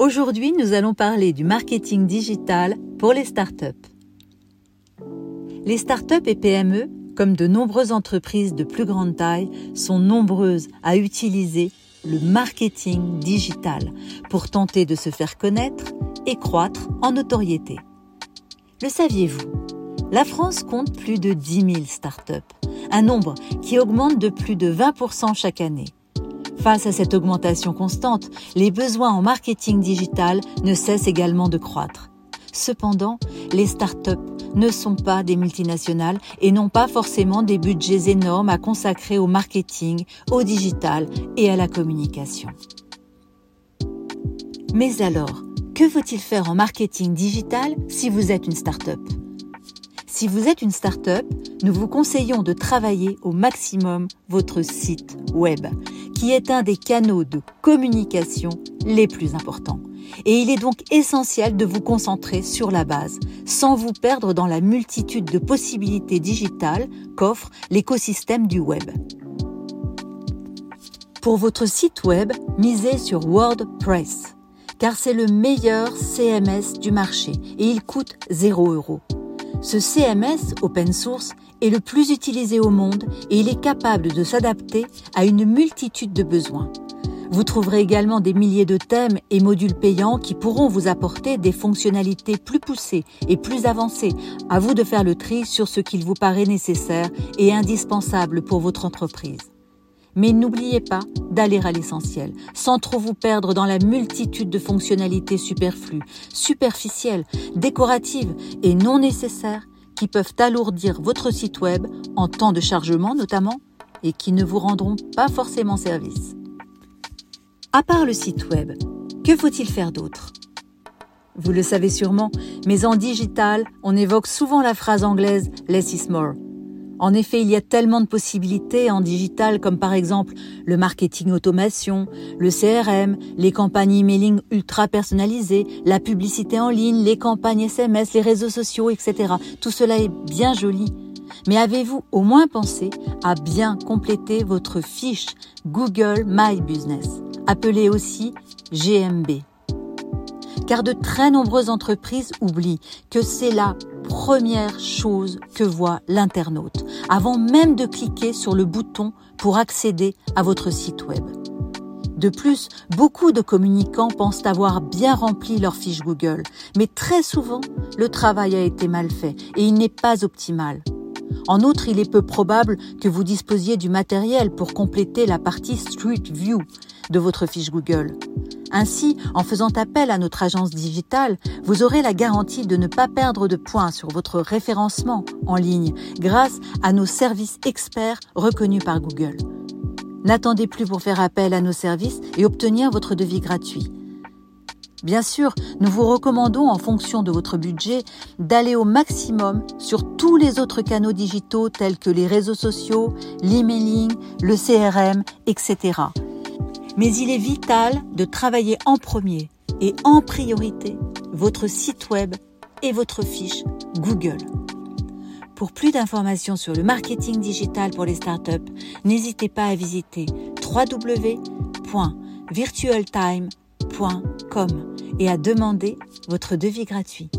Aujourd'hui, nous allons parler du marketing digital pour les startups. Les startups et PME, comme de nombreuses entreprises de plus grande taille, sont nombreuses à utiliser le marketing digital pour tenter de se faire connaître et croître en notoriété. Le saviez-vous? La France compte plus de 10 000 startups, un nombre qui augmente de plus de 20% chaque année. Face à cette augmentation constante, les besoins en marketing digital ne cessent également de croître. Cependant, les startups ne sont pas des multinationales et n'ont pas forcément des budgets énormes à consacrer au marketing, au digital et à la communication. Mais alors, que faut-il faire en marketing digital si vous êtes une startup? Si vous êtes une startup, nous vous conseillons de travailler au maximum votre site web qui est un des canaux de communication les plus importants. Et il est donc essentiel de vous concentrer sur la base, sans vous perdre dans la multitude de possibilités digitales qu'offre l'écosystème du web. Pour votre site web, misez sur WordPress, car c'est le meilleur CMS du marché et il coûte 0 euros. Ce CMS open source est le plus utilisé au monde et il est capable de s'adapter à une multitude de besoins. Vous trouverez également des milliers de thèmes et modules payants qui pourront vous apporter des fonctionnalités plus poussées et plus avancées. À vous de faire le tri sur ce qu'il vous paraît nécessaire et indispensable pour votre entreprise. Mais n'oubliez pas d'aller à l'essentiel, sans trop vous perdre dans la multitude de fonctionnalités superflues, superficielles, décoratives et non nécessaires qui peuvent alourdir votre site web en temps de chargement notamment et qui ne vous rendront pas forcément service. À part le site web, que faut-il faire d'autre? Vous le savez sûrement, mais en digital, on évoque souvent la phrase anglaise Less is more. En effet, il y a tellement de possibilités en digital comme par exemple le marketing automation, le CRM, les campagnes emailing ultra personnalisées, la publicité en ligne, les campagnes SMS, les réseaux sociaux, etc. Tout cela est bien joli. Mais avez-vous au moins pensé à bien compléter votre fiche Google My Business, appelée aussi GMB car de très nombreuses entreprises oublient que c'est la première chose que voit l'internaute avant même de cliquer sur le bouton pour accéder à votre site web. De plus, beaucoup de communicants pensent avoir bien rempli leur fiche Google, mais très souvent, le travail a été mal fait et il n'est pas optimal. En outre, il est peu probable que vous disposiez du matériel pour compléter la partie Street View de votre fiche Google. Ainsi, en faisant appel à notre agence digitale, vous aurez la garantie de ne pas perdre de points sur votre référencement en ligne grâce à nos services experts reconnus par Google. N'attendez plus pour faire appel à nos services et obtenir votre devis gratuit. Bien sûr, nous vous recommandons, en fonction de votre budget, d'aller au maximum sur tous les autres canaux digitaux tels que les réseaux sociaux, l'emailing, le CRM, etc. Mais il est vital de travailler en premier et en priorité votre site web et votre fiche Google. Pour plus d'informations sur le marketing digital pour les startups, n'hésitez pas à visiter www.virtualtime.com et à demander votre devis gratuit.